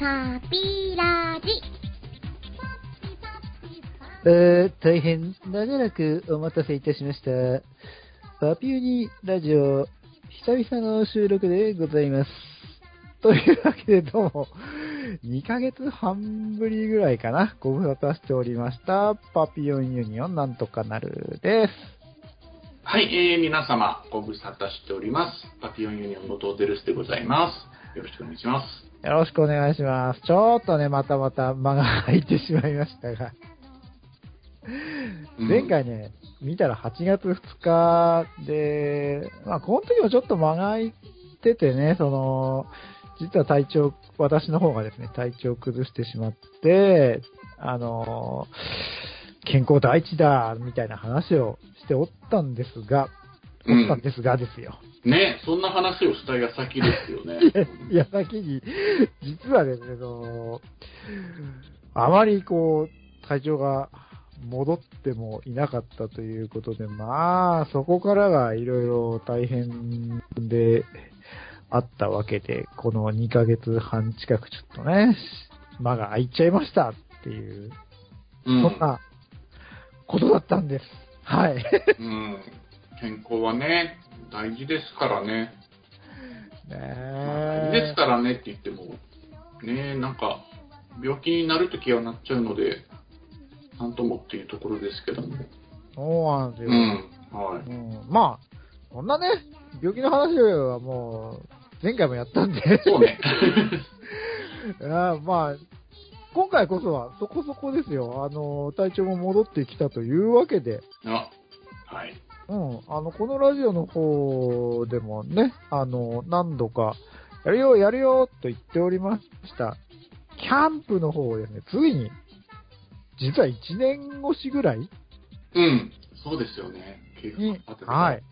パピラジ。えー、大変長らくお待たせいたしました。パピューニラジオ、久々の収録でございます。というわけでどうも、2ヶ月半ぶりぐらいかな、ご無沙汰しておりました、パピヨンユニオンなんとかなるです。はい、えー、皆様、ご無沙汰しております。パピオンユニオンのトーデルスでございます。よろしくお願いします。よろしくお願いします。ちょっとね、またまた間が空いてしまいましたが、うん前回ね、見たら8月2日で、まあ、この時もちょっと間が空いててね、その、実は体調、私の方がですね、体調を崩してしまって、あの、健康第一だ、みたいな話をしておったんですが、うんおったんですがですよ。ね、そんな話をした矢先ですよね。い や、先に、実はですね、その、あまりこう、体調が戻ってもいなかったということで、まあ、そこからがいろいろ大変であったわけで、この2ヶ月半近くちょっとね、間が空いちゃいましたっていう、うん。そんなことだったんです。はい。うん。健康はね、大事ですからね。ねまあ大事ですからねって言っても、ね、なんか、病気になるときはなっちゃうので、なんともっていうところですけども。そうなんですよ。うん。はい。うんまあ、そんなね、病気の話はもう、前回もやったんで、そうね。いやまあ、今回こそはそこそこですよ。あの、体調も戻ってきたというわけで、あ、はい。うん、あの、このラジオの方でもね、あの、何度か、やるよ、やるよ、と言っておりました。キャンプの方をですね、ついに、実は1年越しぐらいうん。そうですよね。はい、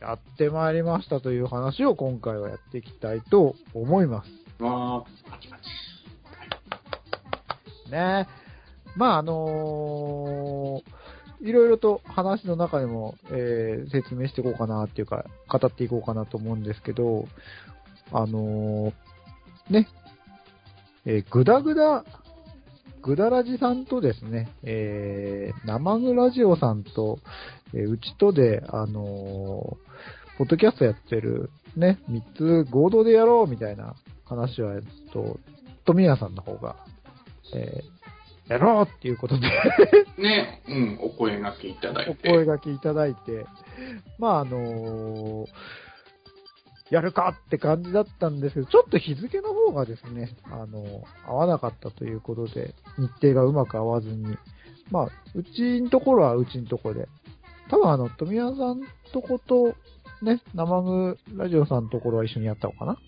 やってまいりましたという話を今回はやっていきたいと思います。わー、パチパチ。ね。まあ、あのーいろいろと話の中でも、えー説明していこうかなっていうか、語っていこうかなと思うんですけど、あのーね、えーぐだぐだ、ぐだらじさんとですね、えー、生ぐラジオさんと、えうちとで、あのポッドキャストやってる、ね、三つ合同でやろうみたいな話は、えっと、富谷さんの方が、えーやろうっていうことでね、うん、お声掛けいただいおて。声掛けいただいて、まああのやるかって感じだったんですけど、ちょっと日付の方がですね、あの合わなかったということで、日程がうまく合わずに、まあ、うちのところはうちのところで、多分あの、富谷さんとこと、ね、生具ラジオさんのところは一緒にやったのかな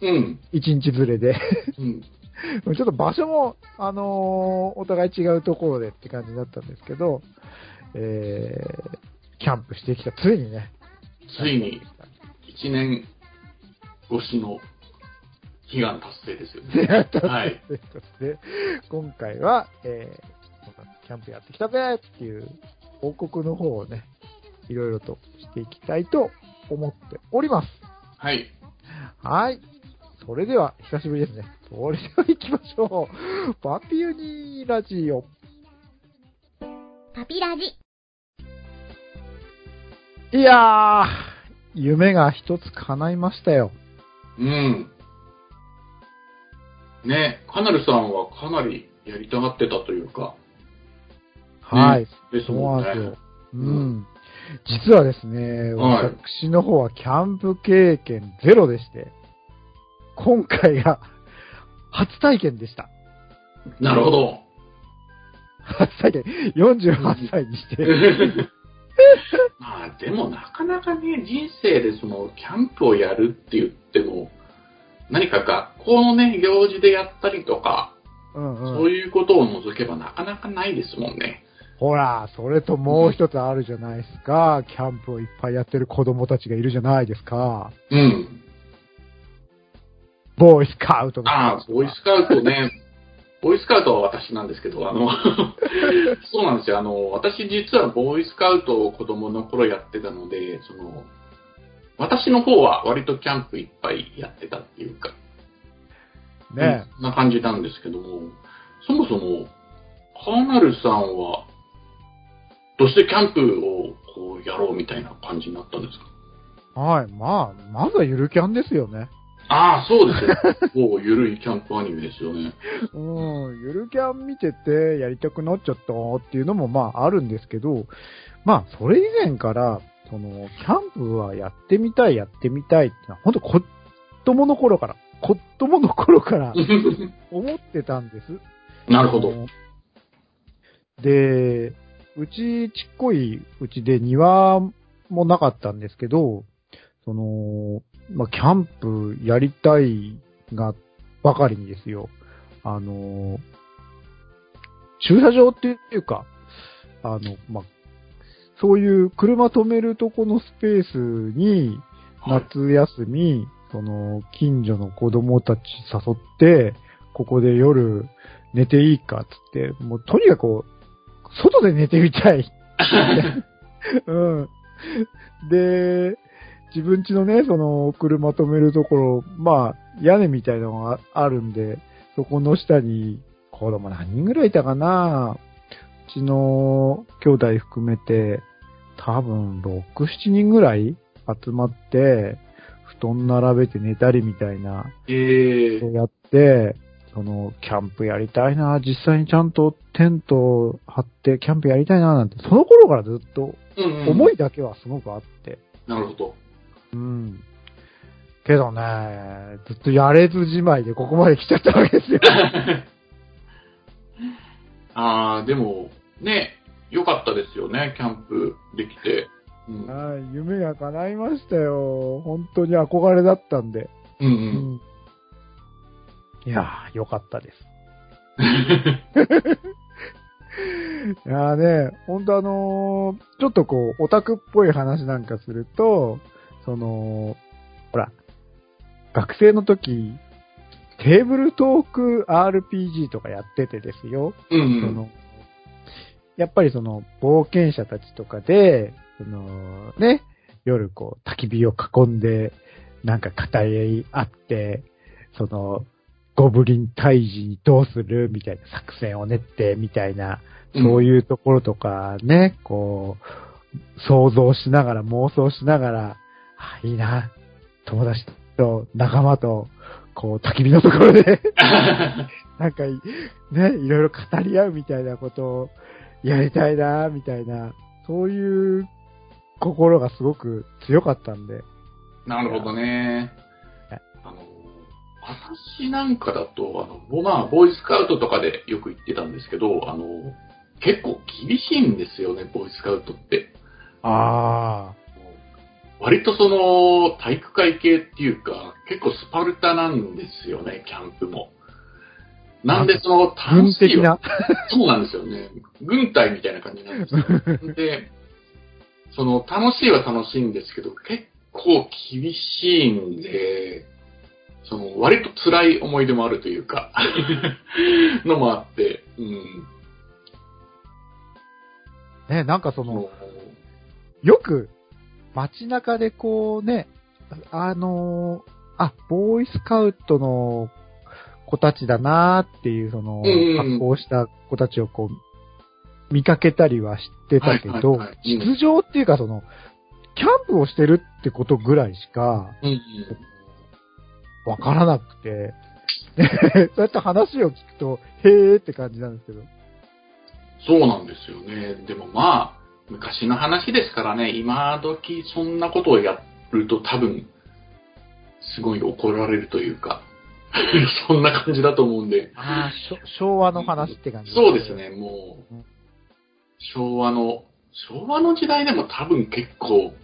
うん。一日ずれで。うん。ちょっと場所も、あのーお互い違うところでって感じだったんですけど、えー、キャンプしてきた、ついにね。ついに、一年越しの悲願達成ですよね。はい。今回は、えー、キャンプやってきたぜっていう報告の方をね、いろいろとしていきたいと思っております。はい。はい。それでは、久しぶりですね。それでは行きましょう。パピュニーラジオ。パピラジ。いやー、夢が一つ叶いましたよ。うん。ね、カナルさんはかなりやりたがってたというか、はい。ですそう。なんんですよ。ううんん。実はですね、はい私の方はキャンプ経験ゼロでして、今回が初体験でした。なるほど。初体験。48歳にして。まあでもなかなかね、人生でそのキャンプをやるって言っても、何か学校のね、行事でやったりとか、うんそううん。いうことを除けばなかなかないですもんね。ほら、それともう一つあるじゃないですか。キャンプをいっぱいやってる子供たちがいるじゃないですか。うん。ボーイスカウトの。ああ、ボーイスカウトね。ボーイスカウトは私なんですけど、あの、そうなんですよ。あの、私実はボーイスカウトを子供の頃やってたので、その、私の方は割とキャンプいっぱいやってたっていうか。ね。そんな感じなんですけども、そもそも、カーナルさんは、どうしてキャンプをこうやろうみたいな感じになったんですか？はい。まあ、まずはゆるキャンですよね。ああ、そうですよ。もうゆるいキャンプアニメですよね。うん、ゆるキャン見ててやりたくなっちゃったっていうのもまああるんですけど、まあそれ以前から、その、キャンプはやってみたい、やってみたいってのは、ほんと子供の頃から、子供の頃から 思ってたんです。なるほど。で、うちちっこいうちで庭もなかったんですけど、その、まあ、キャンプやりたいがばかりにですよ。あの、駐車場っていうか、あの、まあ、そういう車止めるとこのスペースに、はい夏休み、その、近所の子供たち誘って、ここで夜寝ていいかっつって、もうとにかく、外で寝てみたい。うん。で、自分家のね、その、車止めるところ、まあ、屋根みたいなのがあるんで、そこの下に、子供何人ぐらいいたかな？うちの兄弟含めて、多分、6、7人ぐらい集まって、布団並べて寝たりみたいな、ええそうやって、その、キャンプやりたいな、実際にちゃんとテント張ってキャンプやりたいな、なんて、その頃からずっとうんうん。思いだけはすごくあって。なるほど。うん。けどね、ずっとやれずじまいでここまで来ちゃったわけですよ。ああ、でも、ね、良かったですよね、キャンプできて。うん。はい、夢が叶いましたよ。本当に憧れだったんで。うんう。うんん。いやー、よかったです。いやーね、ほんとあのーちょっとこう、オタクっぽい話なんかすると、その、ほら、学生の時、テーブルトーク RPG とかやっててですよ。うんうん。その、やっぱりその、冒険者たちとかで、その、ね、夜こう、焚き火を囲んで、なんか語り合って、その、ゴブリン退治にどうする？みたいな作戦を練って、みたいな、そういうところとかね、こう、想像しながら、妄想しながら、あ、いいな、友達と仲間と、こう、焚き火のところで、なんかい、ね、いろいろ語り合うみたいなことをやりたいな、みたいな、そういう心がすごく強かったんで。なるほどねはい。あの、私なんかだと、あの、ぼまあ、ボーイスカウトとかでよく言ってたんですけど、あの、結構厳しいんですよね、ボーイスカウトって。あ割とその、体育会系っていうか、結構スパルタなんですよね、キャンプも。なんでその、あ、軍楽しいわ的な。そうなんですよね。軍隊みたいな感じなんですよ。で、その、楽しいは楽しいんですけど、結構厳しいんで、その、割と辛い思い出もあるというか、のもあって、うん。ね、なんかそのよく街中でこうね、あのーあ、ボーイスカウトの子たちだなーっていう、その、発行した子たちをこう、見かけたりはしてたけど、はいはいはいうん出場っていうかその、キャンプをしてるってことぐらいしかわからなくて、ね そうやって話を聞くと、へーって感じなんですけど。そうなんですよね。でもまあ、昔の話ですからね、今時そんなことをやると多分、すごい怒られるというか、そんな感じだと思うんで、ああ、昭和の話って感じ、そうです。ね、もう。うん、昭和の、昭和の時代でも多分結構、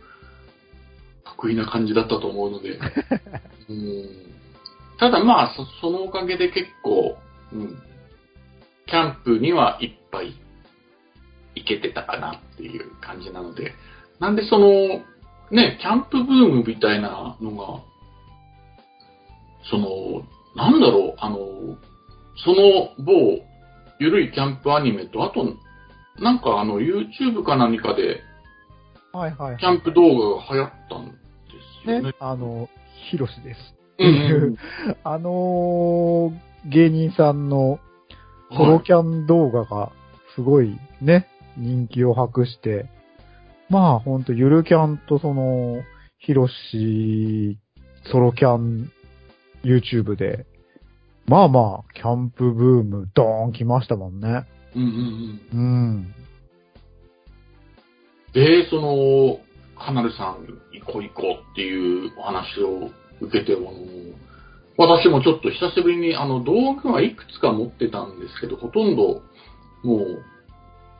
得意な感じだったと思うので、うん。ただまあそ、そのおかげで結構、うん、キャンプにはいっぱい行けてたかなっていう感じなので、なんでその、ね、キャンプブームみたいなのが、その、なんだろう、あの、その某、ゆるいキャンプアニメと、あと、なんかあの、YouTube か何かで、はいはい、はい。キャンプ動画が流行ったんですよね。ね、あの、ヒロシです。あのー芸人さんのソロキャン動画がすごいね、人気を博して、まあほんとゆるキャンとその、ヒロシソロキャン YouTube で、まあまあ、キャンプブームドーン来ましたもんね。うんうんうん。うん。で、その、カナルさん、行こう行こうっていうお話を受けて、あの、私もちょっと久しぶりに、あの、道具はいくつか持ってたんですけど、ほとんど、もう、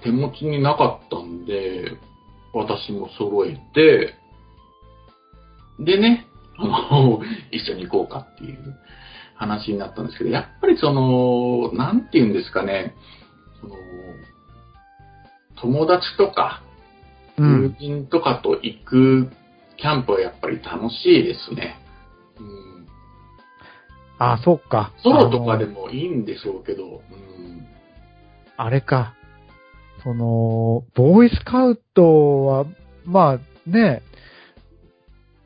手持ちになかったんで、私も揃えて、でね、あの、一緒に行こうかっていう話になったんですけど、やっぱりその、なんて言うんですかね、その、友達とか、うん。友人とかと行くキャンプはやっぱり楽しいですね。うん、あ、そっか。ソロとかでもいいんでしょうけど、うん、あれか。その、ボーイスカウトは、まあね、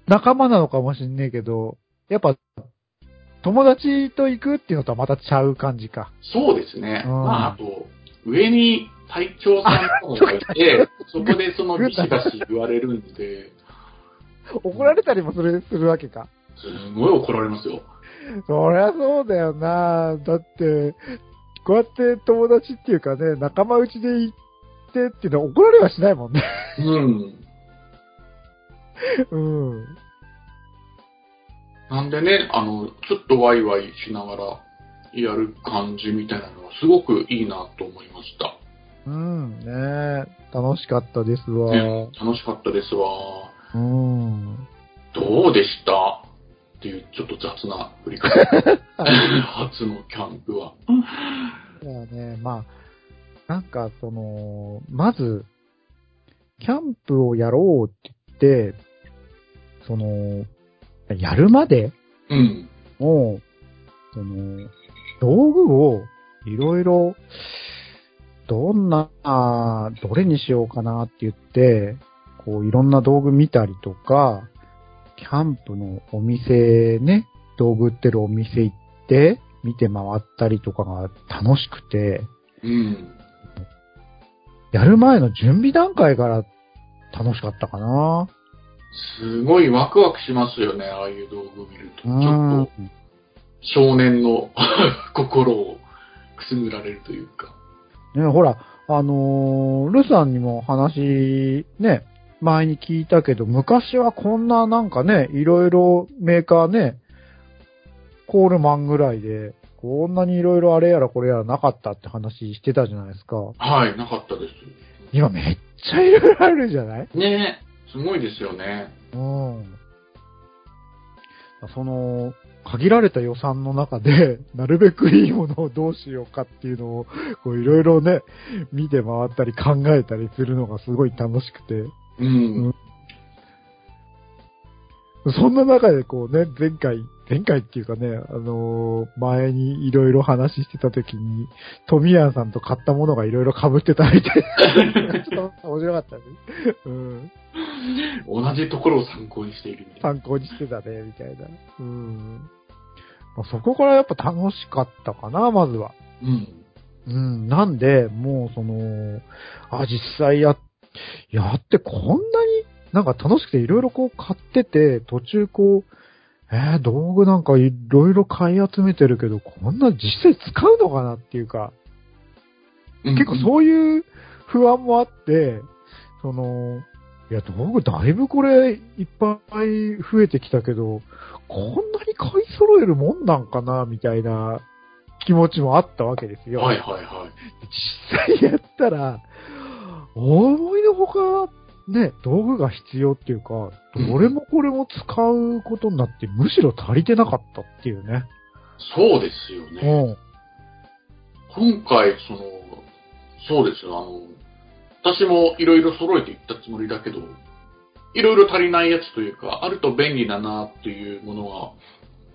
仲間なのかもしんねえけど、やっぱ、友達と行くっていうのとはまたちゃう感じか。そうですね。うんまあ、あと、上に隊長さんとかがいて、そこでそのビシバシ言われるんで、怒られたりもする、するわけか。すごい怒られますよ。そりゃそうだよなだって、こうやって友達っていうかね、仲間内で行ってっていうのは怒られはしないもんね。うん。うん。なんでね、あの、ちょっとワイワイしながらやる感じみたいなのはすごくいいなと思いました。うん、ね楽しかったですわ。ね、楽しかったですわ。うん。どうでした？っていうちょっと雑な振り方。初のキャンプは。いやね、まあ、なんかその、まず、キャンプをやろうって言って、その、やるまでうん。もう、その、道具をいろいろ、どんな、どれにしようかなって言って、こういろんな道具見たりとか、キャンプのお店ね、道具売ってるお店行って、見て回ったりとかが楽しくて、うん。やる前の準備段階から楽しかったかな。すごいワクワクしますよね、ああいう道具見ると。ちうんょっと少年の 心をくすぐられるというか。ね、ほら、あのールさんにも話、ね、前に聞いたけど、昔はこんななんかね、いろいろメーカーね、コールマンぐらいで、こんなにいろいろあれやらこれやらなかったって話してたじゃないですか。はい、なかったです。今めっちゃいろいろあるじゃない？ねえ、すごいですよね。うん。その、限られた予算の中で、なるべくいいものをどうしようかっていうのを、こういろいろね、見て回ったり考えたりするのがすごい楽しくて、うん。そんな中でこうね、前回、前回っていうかね、あのー前にいろいろ話してた時に、トミヤンさんと買ったものがいろいろ被ってたみたいな。ちょっと面白かったね。うん。同じところを参考にしているみたいな。参考にしてたね、みたいな。うん。まあ、そこからやっぱ楽しかったかな、まずは。うん。うん。なんで、もうその、あ、実際や、やってこんなになんか楽しくていろいろこう買ってて、途中こう、えー道具なんかいろいろ買い集めてるけど、こんな実際使うのかなっていうか、結構そういう不安もあって、その、いや、道具だいぶこれいっぱい増えてきたけど、こんなに買い揃えるもんなんかな、みたいな気持ちもあったわけですよ。はいはいはい。実際やったら、思いのほか、ね、道具が必要っていうか、どれもこれも使うことになって、むしろ足りてなかったっていうね。そうですよね。うん。今回、その、そうですよ、あの、私もいろいろ揃えていったつもりだけど、いろいろ足りないやつというか、あると便利だなっていうものが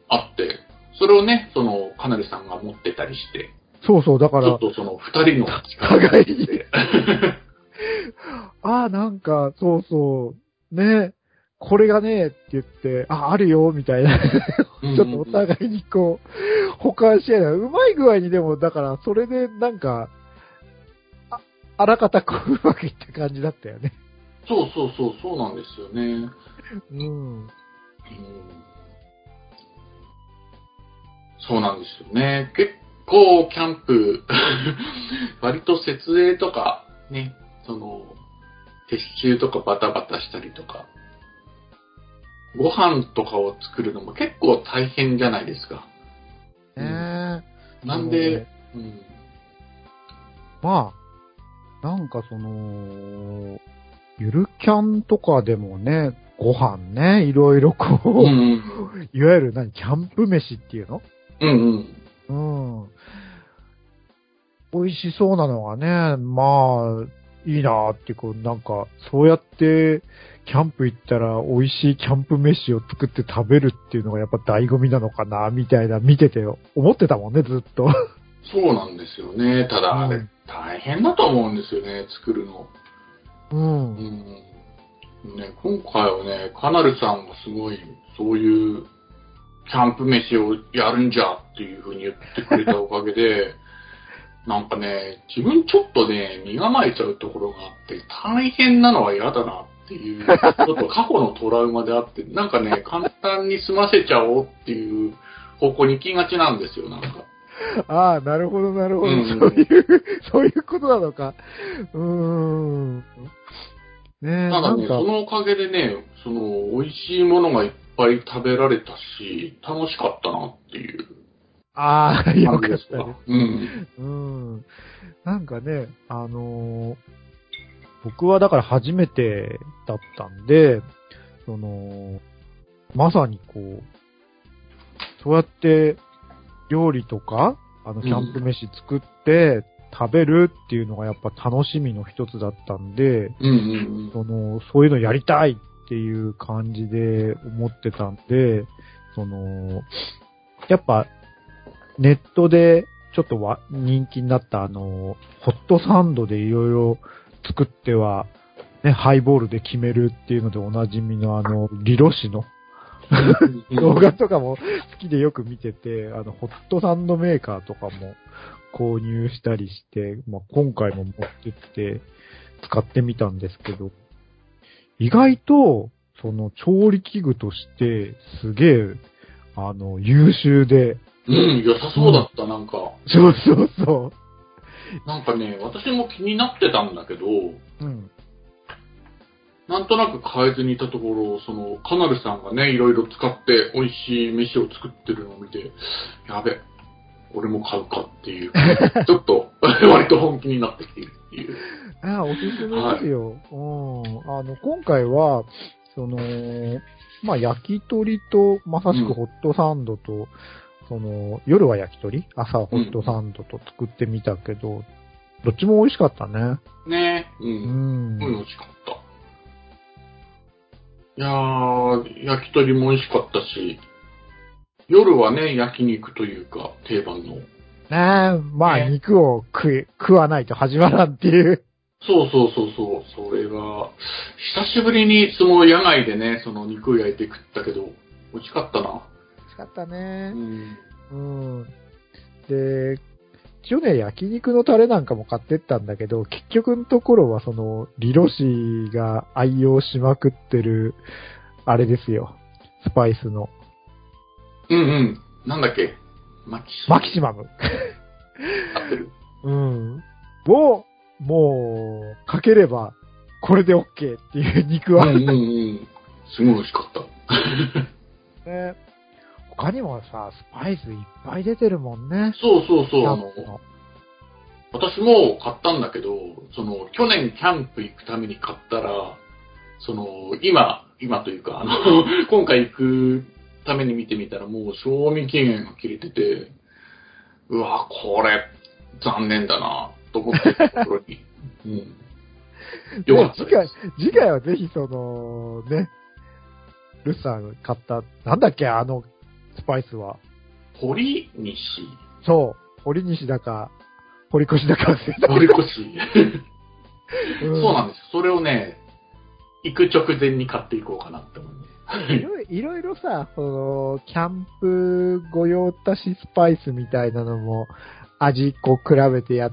あって、それをね、その、かなりさんが持ってたりして、そうそう、だからちょっ、とその二人の力互いに ああ、なんか、そうそう、ね、これがね、って言って、あ、あるよ、みたいな。ちょっとお互いにこう、保管し合いなうまい具合にでも、だから、それでなんか、あ、あらかたこう、うまくいった感じだったよね。そうそうそう、そうなんですよね。うん。うんそうなんですよね。結構、キャンプ、割と設営とか、ね、その、撤収とかバタバタしたりとか、ご飯とかを作るのも結構大変じゃないですか。ねなんで、うん、まあ、なんかその、ゆるキャンとかでもね、ご飯ね、いろいろこう、うんうんいわゆる何、キャンプ飯っていうの？うんうん。うん。美味しそうなのがね、まあ、いいなってこう、なんか、そうやって、キャンプ行ったら美味しいキャンプ飯を作って食べるっていうのがやっぱ醍醐味なのかな、みたいな、見てて思ってたもんね、ずっと。そうなんですよね。ただ、あれうん、大変だと思うんですよね、作るの。うん。うんね、今回はね、カナルさんがすごい、そういう、キャンプ飯をやるんじゃっていう風に言ってくれたおかげで、なんかね、自分ちょっとね、身構えちゃうところがあって、大変なのは嫌だなっていう、ちょっと過去のトラウマであって、なんかね、簡単に済ませちゃおうっていう方向に行きがちなんですよ、なんか。ああ、なるほど、なるほど。うんそういう、そういうことなのか。うーん。ねえ、ただね、そ、のおかげでね、その、美味しいものがいっぱい食べられたし、楽しかったなっていうああ、よかったね。。うん。うん。なんかね、あのー僕はだから初めてだったんで、その、まさにこう、そうやって料理とか、あの、キャンプ飯作って食べるっていうのがやっぱ楽しみの一つだったんで、うんうんその、そういうのやりたいっていう感じで思ってたんで、その、やっぱ、ネットでちょっとわ人気になったあの、ホットサンドでいろいろ作っては、ね、ハイボールで決めるっていうのでおなじみのあの、リロシのうん。動画とかも好きでよく見てて、あの、ホットサンドメーカーとかも購入したりして、まあ、今回も持ってって使ってみたんですけど、意外と、その調理器具としてすげえ、あの、優秀で、うん、良さそうだった、なんか。そうそうそなんかね、私も気になってたんだけど、う。うん。なんとなく変えずにいたところ、その、カナルさんがね、いろいろ使って美味しい飯を作ってるのを見て、やべ、俺も買うかっていう、ちょっと、割と本気になってきているっていう。ああ、おすすめですよ。うん。あの、今回は、その、まあ、焼き鳥と、まさしくホットサンドと、その、夜は焼き鳥？朝はホットサンドと作ってみたけど、どっちも美味しかったね。ねう。うんん。うん、美味しかった。いやー、焼き鳥も美味しかったし、夜はね、焼肉というか、定番の。ねえ、まあ、ね肉を食え、食わないと始まらんっていう。そうそうそうそう、それが、久しぶりにその野外でね、その肉を焼いて食ったけど、美味しかったな。かったねう。ん。うん。で、一応ね、焼肉のタレなんかも買ってったんだけど、結局のところはその、リロシが愛用しまくってる、あれですよ。スパイスの。うんうん。なんだっけ？マキシマキシマム。合ってる。うん。を、もう、かければ、これで OK っていう肉は。うんうんうん。すごい美味しかった。ね他にもさ、スパイスいっぱい出てるもんね。そうそうそう、私も買ったんだけど、その、去年キャンプ行くために買ったら、その、今、今というか、あの、今回行くために見てみたらもう賞味期限が切れてて、うわ、これ、残念だな、と思ってたところに。うん。よかった次回次回はぜひその、ね、ルスさん買った、なんだっけ、あの、スパイスは。堀西そう、堀西だか、堀越だか忘れた。堀越。うんそうなんです。それをね、行く直前に買っていこうかなって思うね。いろいろさ、その、キャンプ御用達スパイスみたいなのも、味こう比べてやっ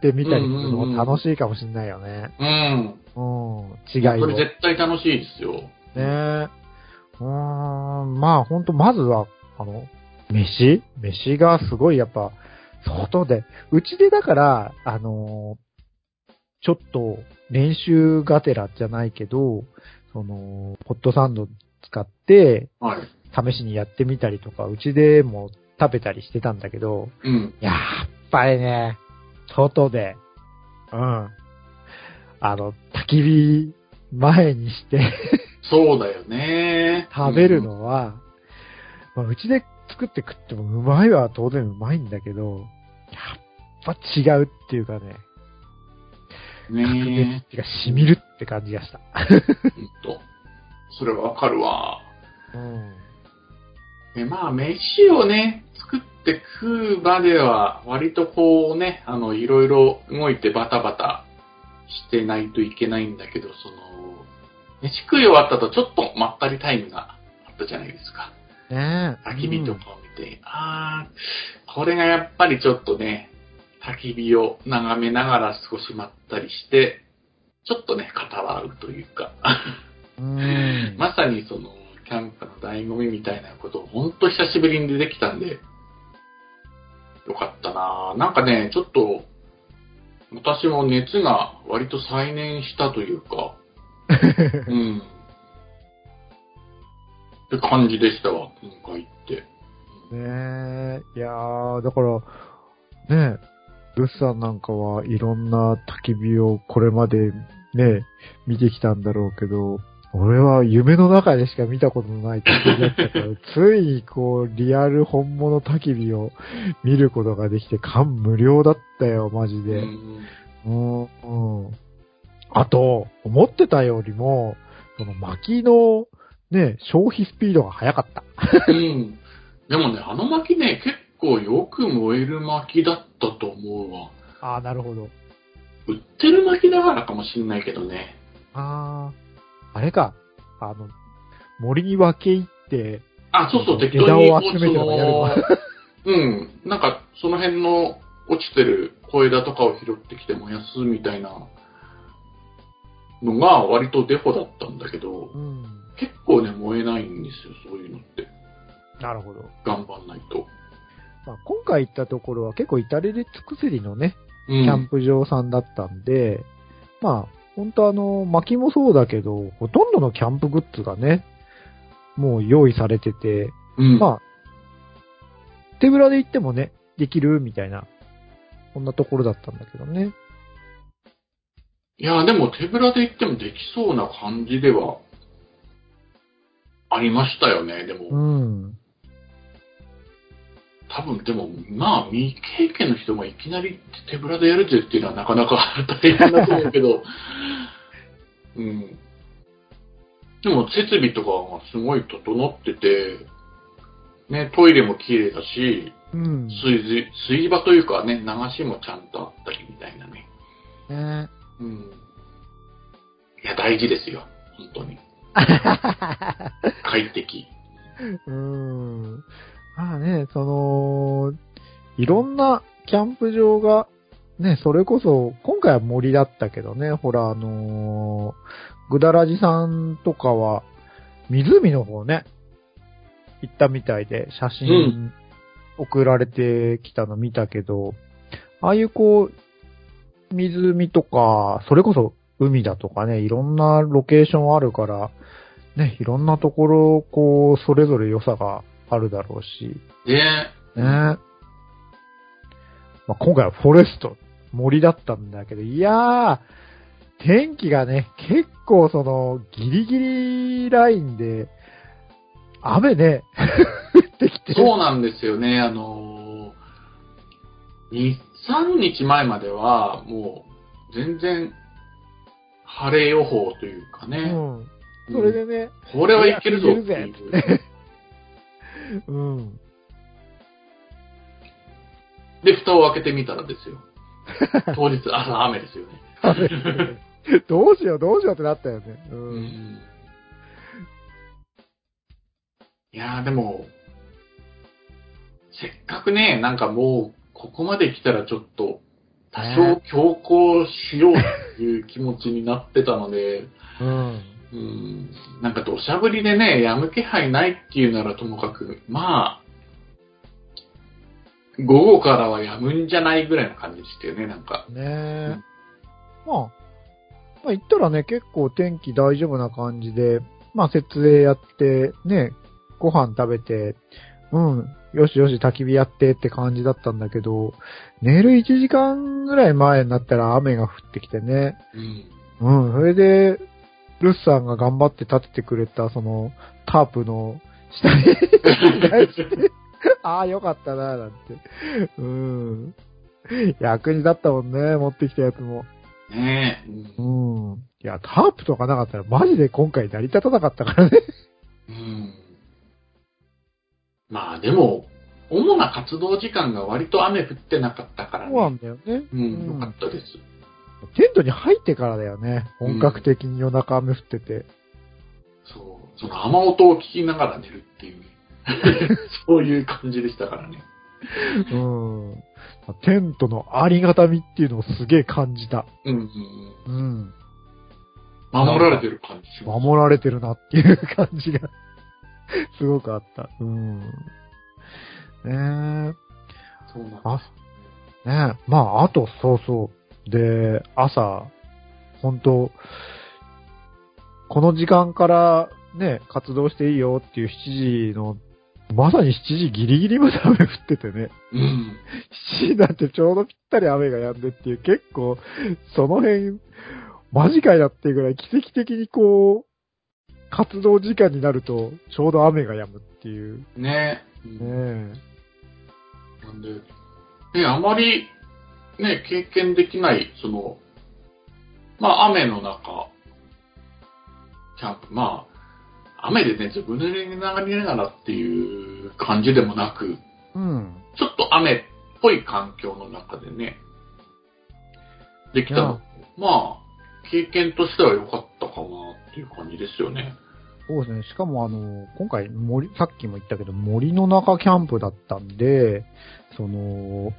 てみたりするのも楽しいかもしれないよね。うん。うん。違いを。これ絶対楽しいですよ。ねえ。うーん、まあほんと、まずは、あの、飯？飯がすごいやっぱ、外で、うちでだから、あのーちょっと練習がてらじゃないけど、その、ホットサンド使って、はい。試しにやってみたりとか、うちでも食べたりしてたんだけど、うん。やっぱりね、外で、うん。あの、焚き火前にしてそうだよね。食べるのは、まあ、うちで作って食ってもうまいは当然うまいんだけど、やっぱ違うっていうかね、うん。ねが染みるって感じがした。え。ほんと。それわかるわ。うん。で、まあ、飯をね、作って食う場では、割とこうね、あの、いろいろ動いてバタバタしてないといけないんだけど、その、飯食い終わったとちょっとまったりタイムがあったじゃないですか。ねえ。焚き火とかを見て、あー、これがやっぱりちょっとね、焚き火を眺めながら少しまったりして、ちょっとね、語らうというか、うん。うん。まさにその、キャンプの醍醐味みたいなことをほんと久しぶりに出てきたんで、よかったなぁなんかね、ちょっと、私も熱が割と再燃したというか、うん。って感じでしたわ、今回って。ねえ、いやー、だから、ねえ、ルスさんなんかはいろんな焚き火をこれまでね、見てきたんだろうけど、俺は夢の中でしか見たことのない焚き火だったから、ついにこう、リアル本物焚き火を見ることができて感無量だったよ、マジで。うんうん、うん。あと、思ってたよりも、その薪のね、消費スピードが速かった。うん。でもね、あの薪ね、結構よく燃える薪だったと思うわ。ああ、なるほど。売ってる薪だからかもしんないけどね。ああ、あれか。あの、森に分け入って、あ、そうそう、適当枝に。を集めてやるうん。なんか、その辺の落ちてる小枝とかを拾ってきて燃やすみたいなのが割とデフォだったんだけど、うん。結構ね、燃えないんですよ、そういうのって。なるほど。頑張んないと。まあ、今回行ったところは結構至れり尽くせりのね、うん。キャンプ場さんだったんで、まあ、本当あの、薪もそうだけど、ほとんどのキャンプグッズがね、もう用意されてて、うん。まあ、手ぶらで行ってもね、できるみたいな、そんなところだったんだけどね。いや、でも手ぶらで行ってもできそうな感じではありましたよね、でも。うん。多分でも、まあ、未経験の人がいきなり手ぶらでやるぜっていうのはなかなか大変だと思うけど、うん。でも設備とかがすごい整ってて、ね、トイレも綺麗だし、うん。水水、水場というかね、流しもちゃんとあったりみたいなね。ねうん。いや、大事ですよ。本当に。快適。うん。まあね、その、いろんなキャンプ場が、ね、それこそ、今回は森だったけどね、ほら、あのー、ぐだらじさんとかは、湖の方ね、行ったみたいで、写う真送られてきたの見たけど、ああいうこう、湖とか、それこそ海だとかね、いろんなロケーションあるから、ね、いろんなところ、こう、それぞれ良さがあるだろうし、で、ね。まあ、今回はフォレスト、森だったんだけど、いやー、天気がね、結構その、ギリギリラインで、雨ね、降ってきて。そうなんですよね。あのー、2、3日前までは、もう、全然、晴れ予報というかね。うん。それでね、これはいけるぞっていう。うん。で、蓋を開けてみたらですよ。当日朝雨ですよね。どうしよう、どうしようってなったよね。う。うんんいやーでも、せっかくね、なんかもう、ここまで来たらちょっと、多少強行しようっていう気持ちになってたので、うん。うん、なんか土砂降りでね、やむ気配ないっていうならともかく、まあ、午後からはやむんじゃないぐらいの感じでしたよね、なんか。ねえ。まあ、まあ言ったらね、結構天気大丈夫な感じで、まあ設営やって、ね、ご飯食べて、うん、よしよし焚き火やってって感じだったんだけど、寝る1時間ぐらい前になったら雨が降ってきてね。うん。うん、それで、ルスさんが頑張って立ててくれた、その、タープの下に ああ、よかったな、なんて。うん。役に立ったもんね、持ってきたやつも。ねえ。うんうん。いや、タープとかなかったらマジで今回成り立たなかったからね。うんまあでも、主な活動時間が割と雨降ってなかったからそうなね。んだよね。うん、よかったです。テントに入ってからだよね。本格的に夜中雨降ってて。そう。その雨音を聞きながら寝るっていうね。そういう感じでしたからね。うん。テントのありがたみっていうのをすげえ感じた。うんうんうん。うん。守られてる感じします。守られてるなっていう感じが、すごくあった。うん。ねえ。そうなんです。あ、ねえ。まあ、あと、そうそう。で、朝、本当この時間からね、活動していいよっていう7時の、まさに7時ギリギリまで雨降っててね。うん。7時になってちょうどぴったり雨が止んでっていう、結構、その辺、マジかいなっていうぐらい奇跡的にこう、活動時間になると、ちょうど雨が止むっていう。ねうんねなんで、ね、あまり、ね、経験できない、その、まあ、雨の中、キャンプ、まあ、雨でね、ずぶ濡れになりながらっていう感じでもなく、うん。ちょっと雨っぽい環境の中でね、できたの。まあ、経験としては良かったかなっていう感じですよね。そうですね。しかもあの、今回森、さっきも言ったけど、森の中キャンプだったんで、その、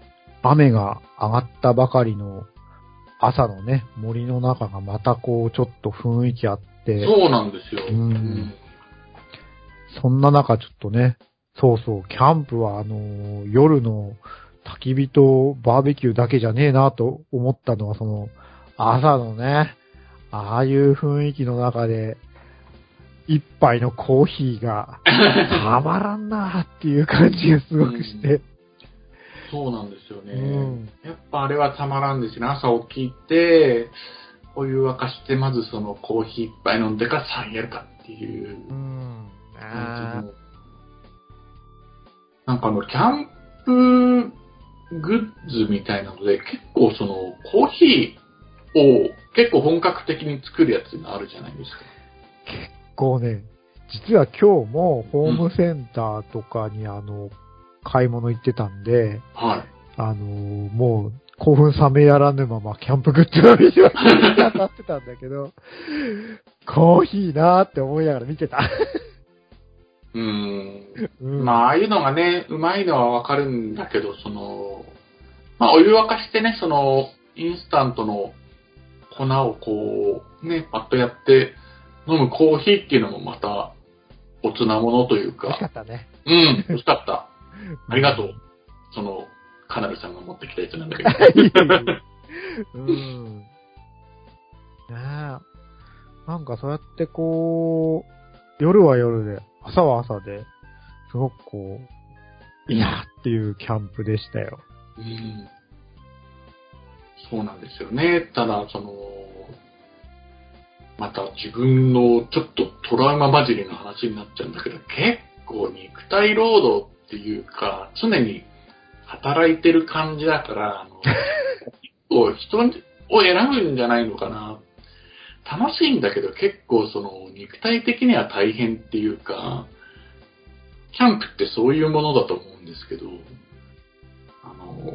雨が上がったばかりの朝のね、森の中がまたこう、ちょっと雰囲気あって、そうなんですよ。うん。そんな中ちょっとね、そうそう、キャンプはあの、夜の焚き火とバーベキューだけじゃねえなと思ったのは、その、朝のね、ああいう雰囲気の中で、一杯のコーヒーが、たまらんなっていう感じがすごくして、そうなんですよね。うんやっぱあれはたまらんですね。朝起きて、お湯沸かして、まずそのコーヒー一杯飲んでから3やるかっていううん。感じの。なんかあの、キャンプグッズみたいなので、結構その、コーヒーを結構本格的に作るやつがあるじゃないですか。こうね、実は今日もホームセンターとかにあの、買い物行ってたんで、はい。あのーもう、興奮冷めやらぬまま、キャンプグッズを見てなってたんだけど、コーヒーなーって思いながら見てた。うーん。うん、まあ、ああいうのがね、うまいのはわかるんだけど、その、まあ、お湯沸かしてね、その、インスタントの粉をこう、ね、パッとやって飲むコーヒーっていうのもまた、おつなものという美味しかか、ったね。うん、美味しかった。ありがとう。その、カナルさんが持ってきたやつなんだけど。うん。ねえ。なんかそうやってこう、夜は夜で、朝は朝で、すごくこう、いいなっていうキャンプでしたよ。うんそうなんですよね。ただ、その、また自分のちょっとトラウマ混じりの話になっちゃうんだけど、結構肉体労働っていうか、常に働いてる感じだから、あの 結構人を選ぶんじゃないのかな。楽しいんだけど結構その肉体的には大変っていうか、キャンプってそういうものだと思うんですけど、あの、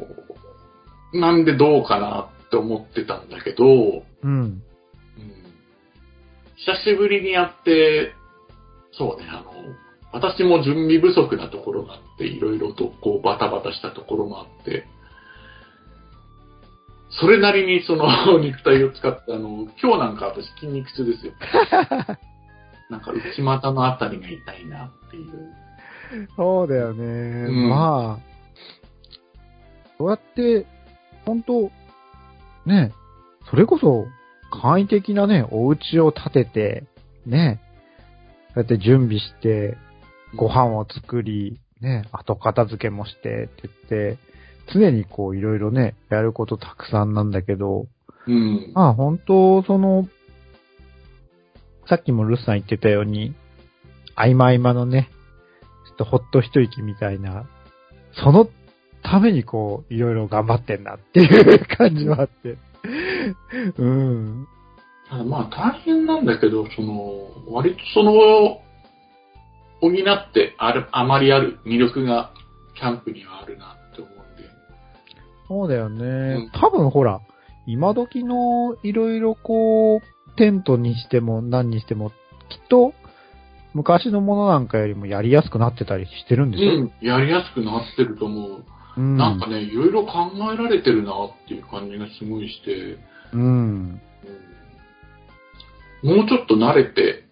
なんでどうかなって思ってたんだけど、うん。久しぶりにやって、そうね、あの、私も準備不足なところがあって、いろいろとこうバタバタしたところもあって、それなりにその 肉体を使って、あの、今日なんか私筋肉痛ですよ。なんか内股のあたりが痛いなっていう。そうだよね。んまあ、そうやって、本当ね、それこそ簡易的なね、お家を建てて、ね、そうやって準備して、ご飯を作り、ね、後片付けもしてって言って、常にこういろいろね、やることたくさんなんだけど、うん。まあ本当、その、さっきもルスさん言ってたように、合間合間のね、ちょっとほっと一息みたいな、そのためにこう、いろいろ頑張ってんなっていう感じはあって。うん。まあ大変なんだけど、その、割とその、補ってある、あまりある魅力がキャンプにはあるなって思うんで。そうだよね。うん多分ほら、今時のいろいろこう、テントにしても何にしても、きっと、昔のものなんかよりもやりやすくなってたりしてるんでしょ？うん、やりやすくなってると思う。うん。なんかね、いろいろ考えられてるなっていう感じがすごいして、うん。うんもうちょっと慣れて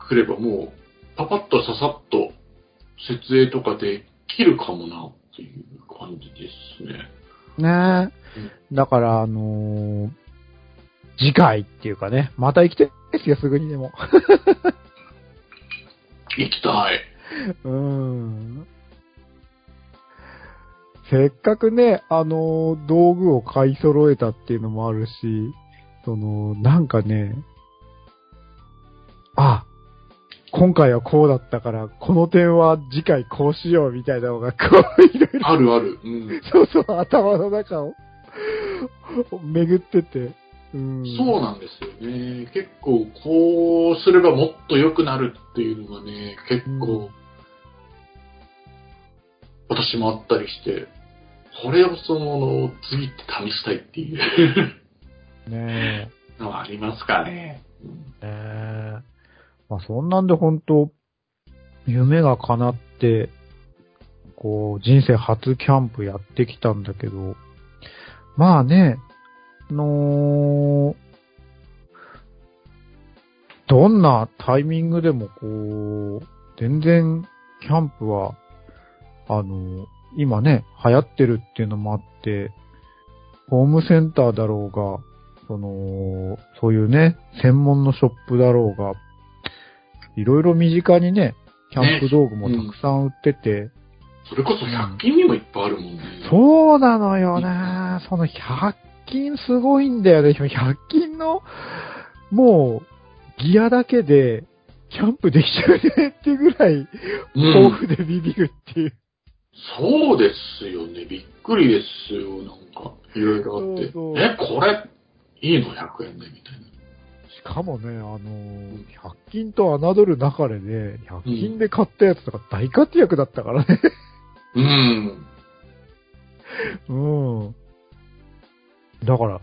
くればもう、パパッとささっと設営とかできるかもなっていう感じですね。ねえ。だから、あのー次回っていうかね、また行きたいですよ、すぐにでも。行きたい。うーん。せっかくね、あのー道具を買い揃えたっていうのもあるし、その、なんかね、あ、今回はこうだったから、この点は次回こうしようみたいなのが、こう、いろいろあるある。うん。そうそう、頭の中を巡ってて。うん、そうなんですよね。結構、こうすればもっと良くなるっていうのがね、結構、私もあったりして、これをその、次って試したいっていうねえ。のはありますかね。うんねえ。まあそんなんで本当夢が叶って、こう、人生初キャンプやってきたんだけど、まあね、あのーどんなタイミングでもこう、全然キャンプは、あの今ね、流行ってるっていうのもあって、ホームセンターだろうが、その、そういうね、専門のショップだろうが、いろいろ身近にね、キャンプ道具もたくさん売ってて、それこそ100均にもいっぱいあるもんね。そうなのよね。その100均すごいんだよね。100均の、もう、ギアだけで、キャンプできちゃうねってぐらい、うん豊富でビビるっていう。そうですよね。びっくりですよ。なんか、いろいろあって。そうそうえ、これ、いいの ?100 円でみたいな。しかもね、あのー、100均と侮る中でね、100均で買ったやつとか大活躍だったからね。うん。うん。だから、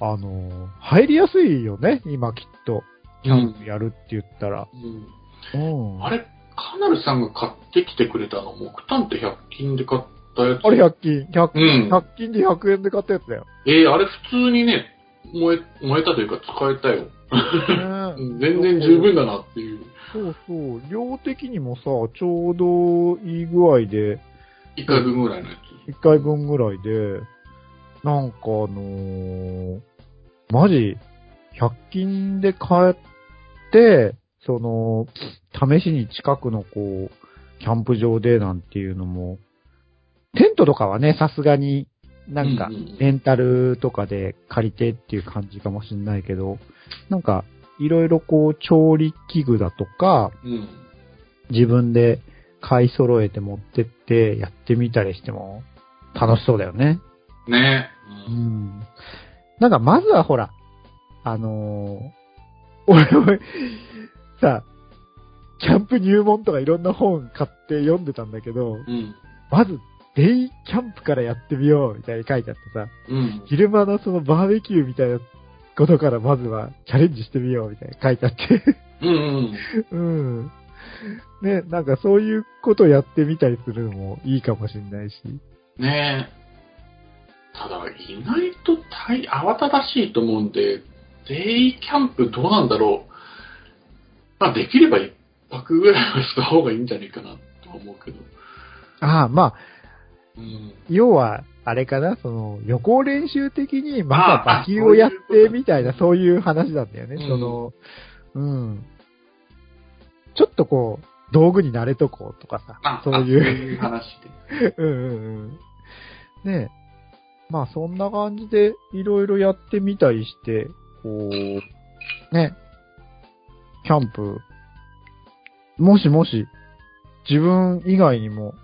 あのー入りやすいよね、今きっと。キャンプやるって言ったら。うんうん。あれ、カナルさんが買ってきてくれたの、木炭って100均で買ったやつ？あれ100均、100均、うん100均で100円で買ったやつだよ。えー、あれ普通にね、燃え、燃えたというか使えたよ。うん全然十分だなっていう。そうそう。量的にもさ、ちょうどいい具合で、一回分ぐらいのやつ。1回分ぐらいで、なんかあのーマジ、100均で買って、その、試しに近くのこう、キャンプ場でなんていうのも、テントとかはね、さすがになんかレンタルとかで借りてっていう感じかもしんないけど、なんか、いろいろこう、調理器具だとか、うん。自分で買い揃えて持ってってやってみたりしても楽しそうだよね。ね。ううんん。なんかまずはほら、あのー 俺も、さ、キャンプ入門とかいろんな本買って読んでたんだけど、うん。まず、デイキャンプからやってみようみたいに書いてあってさ、うん。昼間のそのバーベキューみたいなことからまずはチャレンジしてみようみたいな書いてあって。うんうん。うん。ね、なんかそういうことをやってみたりするのもいいかもしれないし。ねえ。ただ、意外と大慌ただしいと思うんで、デイキャンプどうなんだろう。まあ、できれば一泊ぐらいはした方がいいんじゃないかなとは思うけど。ああ、まあ、うん。要は、あれかな、その、予行練習的に、また馬球をやってみたいな、そういう話なんだよね。うんその、うん。ちょっとこう、道具に慣れとこうとかさあ、、そうあいう。話で。うんうんうん。ねえ。まあそんな感じでいろいろやってみたりして、こう、ね、キャンプ、もしもし、自分以外にも、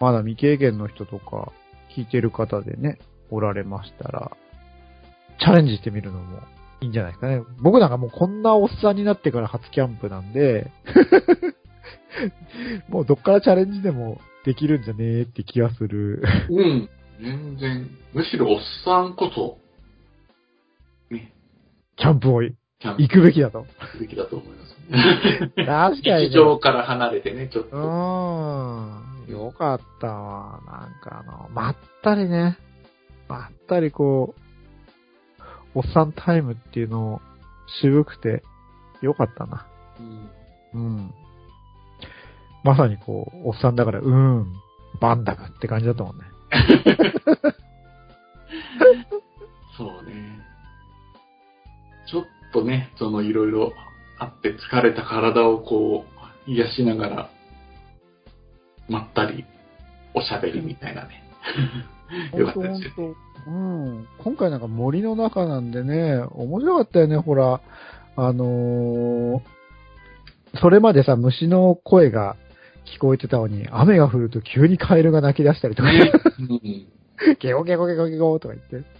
まだ未経験の人とか、聞いてる方でね、おられましたら、チャレンジしてみるのもいいんじゃないですかね。僕なんかもうこんなおっさんになってから初キャンプなんで、もうどっからチャレンジでもできるんじゃねえって気がする。うん。全然。むしろおっさんこそ、ね、キャンプを行くべきだと。行くべきだと思いますね。確かに、日常から離れてね、ちょっうと。ーん。よかったわ。なんかあの、まったりね。まったりこう、おっさんタイムっていうのを渋くてよかったな。うんうん。まさにこう、おっさんだから、うーん、バンダムって感じだったもんね。そうね。とね、そのいろいろあって疲れた体をこう、癒しながら、まったり、おしゃべりみたいなね。よかったですよ。うん。今回なんか森の中なんでね、面白かったよね、ほら。あのーそれまでさ、虫の声が聞こえてたのに、雨が降ると急にカエルが鳴き出したりとか、ね。うんゲゴゲゴゲゴゲゴとか言って。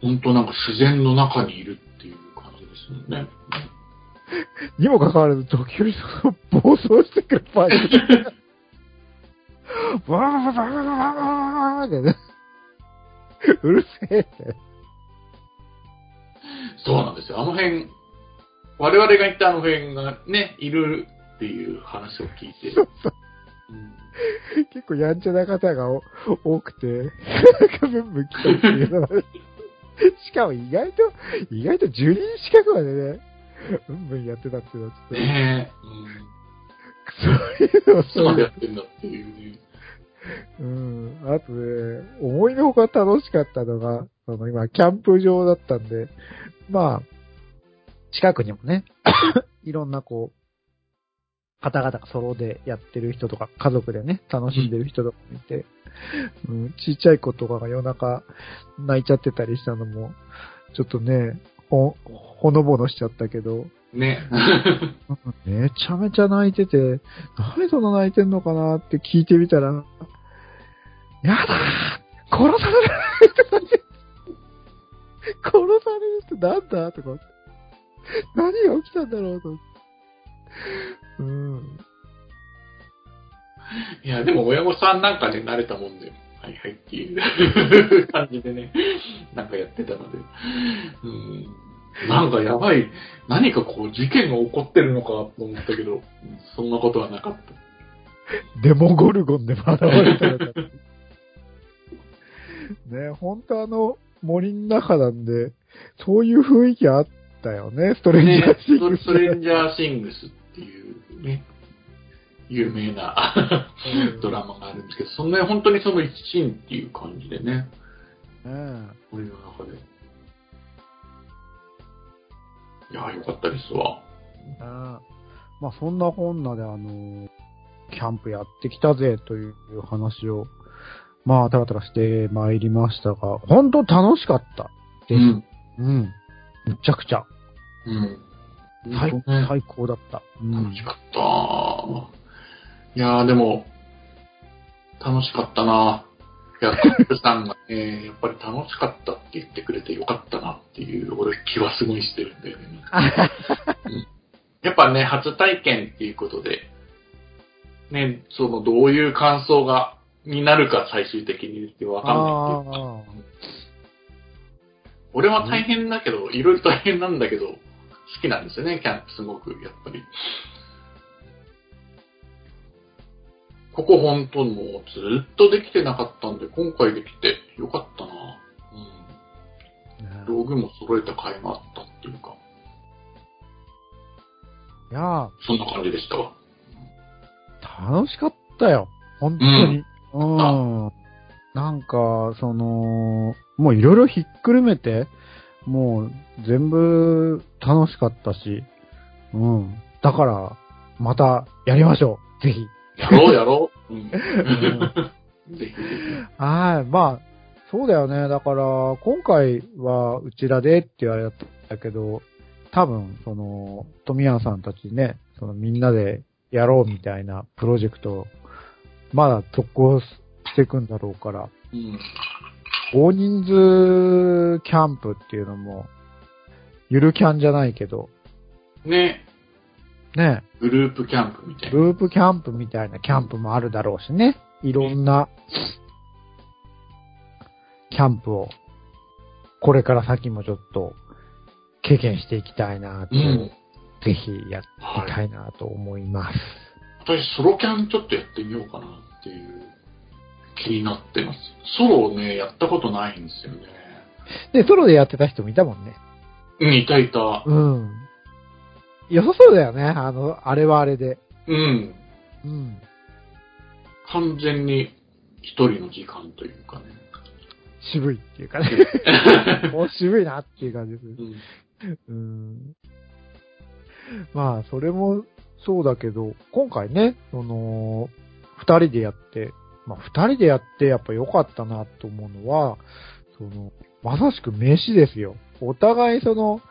本当なんか自然の中にいるっていう感じですよね。にもかかわらず、時折その暴走してくるパイプが。わーわーわーわーわーってね。うるせえって。そうなんですよ。あの辺、我々が行ったあの辺がね、いるっていう話を聞いて。結構やんちゃな方が多くて、なんかブンブン来たっていう しかも意外と、意外と10人近くまでね、ブンブンやってたっていうのはちょっと、ねそういうのえ。をいつまでやってんだっていうね。うん。あとね、思いのほか楽しかったのが、その今、キャンプ場だったんで、まあ、近くにもね、いろんなこう、方々がソロでやってる人とか、家族でね、楽しんでる人とかもいて、うん、ちっちゃい子とかが夜中泣いちゃってたりしたのも、ちょっとね、ほ、ほのぼのしちゃったけど、ね。めちゃめちゃ泣いてて、なんでそんな泣いてんのかなって聞いてみたら、やだー殺されるって殺されるってなんだ？とか。何が起きたんだろう？と思って。うん。いや、でも親御さんなんかね、慣れたもんで、はいはいっていう 感じでね、なんかやってたので。うん。なんかやばい、何かこう事件が起こってるのかと思ったけど、そんなことはなかった。デモゴルゴンでも現れたのか。ね、本当あの森の中なんで、そういう雰囲気あったよね、ストレンジャねーシングスストレンジャーシングスっていうね、有名なドラマがあるんですけど、そんな本当にその一シーンっていう感じでね、うん森の中で。いやーよかったですわ。あまあそんなこんなであの、キャンプやってきたぜという話を、まあたらたらしてまいりましたが、本当楽しかったです。うん。うん。むちゃくちゃ。うん。最本当ね最高だった。うん楽しかった。いやーでも、楽しかったな。いや、カップさんがね、やっぱり楽しかったって言ってくれてよかったなっていう、俺気はすごいしてるんだよね。やっぱね、初体験っていうことで、ね、そのどういう感想が、になるか最終的にってわかんないっていうか。俺は大変だけど、いろいろ大変なんだけど、好きなんですよね、キャンプすごく、やっぱり。ここ本当もうずっとできてなかったんで、今回できてよかったな。うん。道具も揃えた甲斐があったっていうか、いやー、そんな感じでしたわ。楽しかったよ。本当に。うん。なんか、その、もういろいろひっくるめて、もう全部楽しかったし、うん。だから、またやりましょう。ぜひ。やろうやろう。うん。はい。まあ、そうだよね。だから、今回はうちらでって言われたけど、多分、その、富山さんたちね、そのみんなでやろうみたいなプロジェクト、まだ特攻していくんだろうから、うん。大人数キャンプっていうのも、ゆるキャンじゃないけど、ね、ね、グループキャンプみたいな。ループキャンプみたいなキャンプもあるだろうしね。いろんな、キャンプを、これから先もちょっと、経験していきたいなと、うん。ぜひやってはいいきたいなと思います。私、ソロキャンちょっとやってみようかなっていう気になってます。ソロをね、やったことないんですよね。で、ソロでやってた人もいたもんね。うん、いたいた。うん。良さそうだよね。あの、あれはあれで。うん。うん。完全に一人の時間というかね。渋いっていうかね。もう渋いなっていう感じです。うん。うん。まあ、それもそうだけど、今回ね、その、二人でやって、まあ二人でやってやっぱ良かったなと思うのは、その、まさしく飯ですよ。お互いその、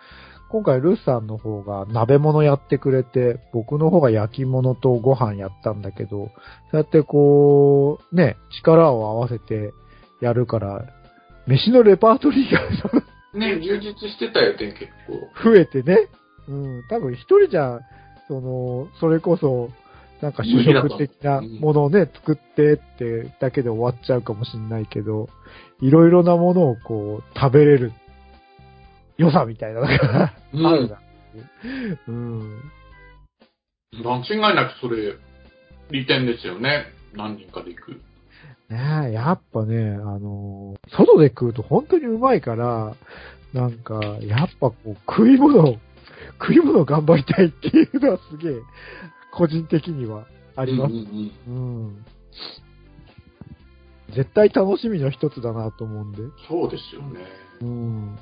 今回ルースさんの方が鍋物やってくれて、僕の方が焼き物とご飯やったんだけど、そうやってこう、ね、力を合わせてやるから、飯のレパートリーがね、充実してたよね、結構。増えてね。うん。多分一人じゃ、その、それこそ、なんか主食的なものをね、作ってってだけで終わっちゃうかもしんないけど、いろいろなものをこう、食べれる良さみたいなのが うんあるなっていう。うん。間違いなくそれ、利点ですよね。何人かで行く。ねえ、やっぱね、あのー外で食うと本当にうまいから、なんか、やっぱこう、食い物を、食い物を頑張りたいっていうのはすげえ、個人的にはありますうんうんうんうん。絶対楽しみの一つだなと思うんで。そうですよね。うん。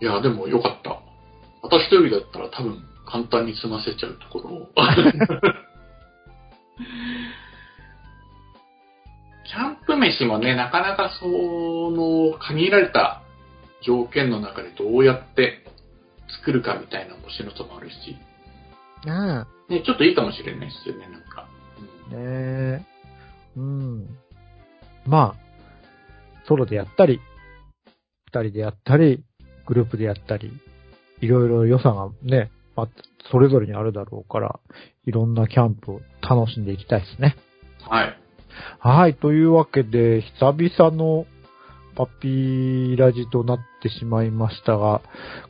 いや、でもよかった。私一人だったら多分簡単に済ませちゃうところを。キャンプ飯もね、なかなかその限られた条件の中でどうやって作るかみたいな面白さもあるし、あね、ちょっといいかもしれないですよね、なんか。あ、ねえ。うん。まあ、ソロでやったり、二人でやったり、グループでやったり、いろいろ良さがね、まあ、それぞれにあるだろうから、いろんなキャンプを楽しんでいきたいですね。はい。はい。というわけで、久々のパピーラジとなってしまいましたが、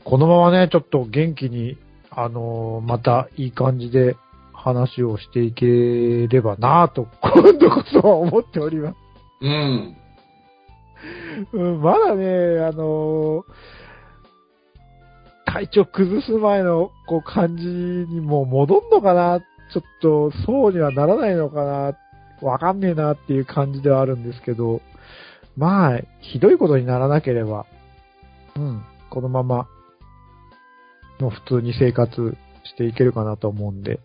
このままね、ちょっと元気に、あのーまたいい感じで話をしていければなぁと、今度こそは思っております。うん。うん、まだね、あのー体調崩す前のこう感じにもう戻んのかなちょっとそうにはならないのかなわかんねえなっていう感じではあるんですけど、まあ、ひどいことにならなければ、うん、このまま、もう普通に生活していけるかなと思うんで、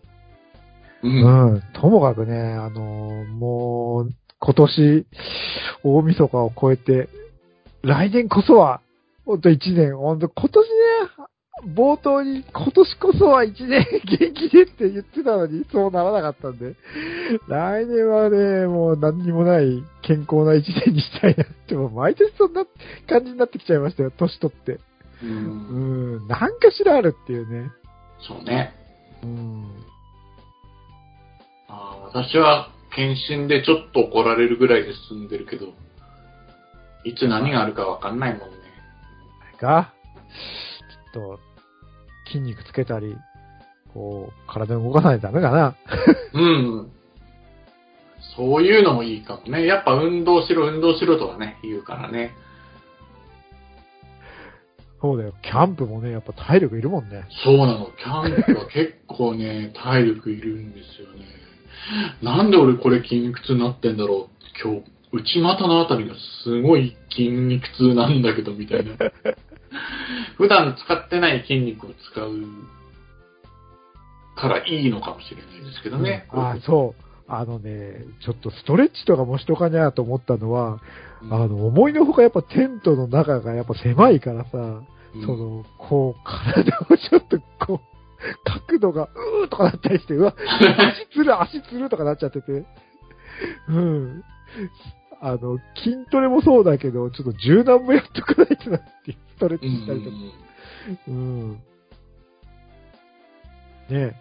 うん。うん、ともかくね、あのーもう、今年、大晦日を超えて、来年こそは、ほんと一年、ほんと今年ね、冒頭に今年こそは一年元気でって言ってたのに、そうならなかったんで、来年はね、もう何にもない健康な一年にしたいなって、もう毎年そんな感じになってきちゃいましたよ、年取って。う。うんん、なんかしらあるっていうね。そうね。うん。あー私は検診でちょっと怒られるぐらいで済んでるけど、いつ何があるかわかんないもんね。が、ちょっと、筋肉つけたり、こう、体動かさないとダメかな。うん。そういうのもいいかもね。やっぱ運動しろ、運動しろとかね、言うからね。そうだよ。キャンプもね、やっぱ体力いるもんね。そうなの。キャンプは結構ね、体力いるんですよね。なんで俺これ筋肉痛になってんだろう。今日、内股のあたりがすごい筋肉痛なんだけど、みたいな。普段使ってない筋肉を使うからいいのかもしれないですけどね。うんあ、そう。あのね、ちょっとストレッチとかもしとかにゃと思ったのは、うんあの、思いのほかやっぱテントの中がやっぱ狭いからさ、うんその、こう、体をちょっとこう、角度が、うーとかなったりして、うわ、足つる、足つるとかなっちゃってて。うん。あの、筋トレもそうだけど、ちょっと柔軟もやっとかないとなっていう、ストレッチうんしたりとか。うん。ねえ。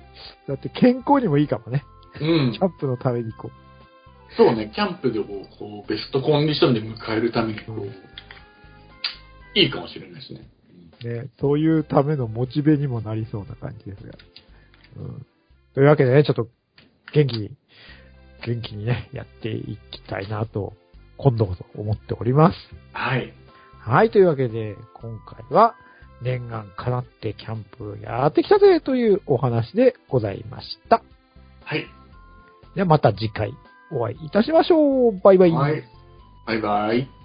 だって健康にもいいかもね。うんキャンプのためにこそうね、キャンプでもこうベストコンディションで迎えるためにこう、うんいいかもしれないですね。う、ね、そういうためのモチベにもなりそうな感じですが。うん。というわけでね、ちょっと元気に、元気にね、やっていきたいなと、今度こそ思っております。はい。はい、というわけで、今回は、念願かなってキャンプやってきたぜというお話でございました。はい。ではまた次回お会いいたしましょう。バイバイ。はい。バイバイ。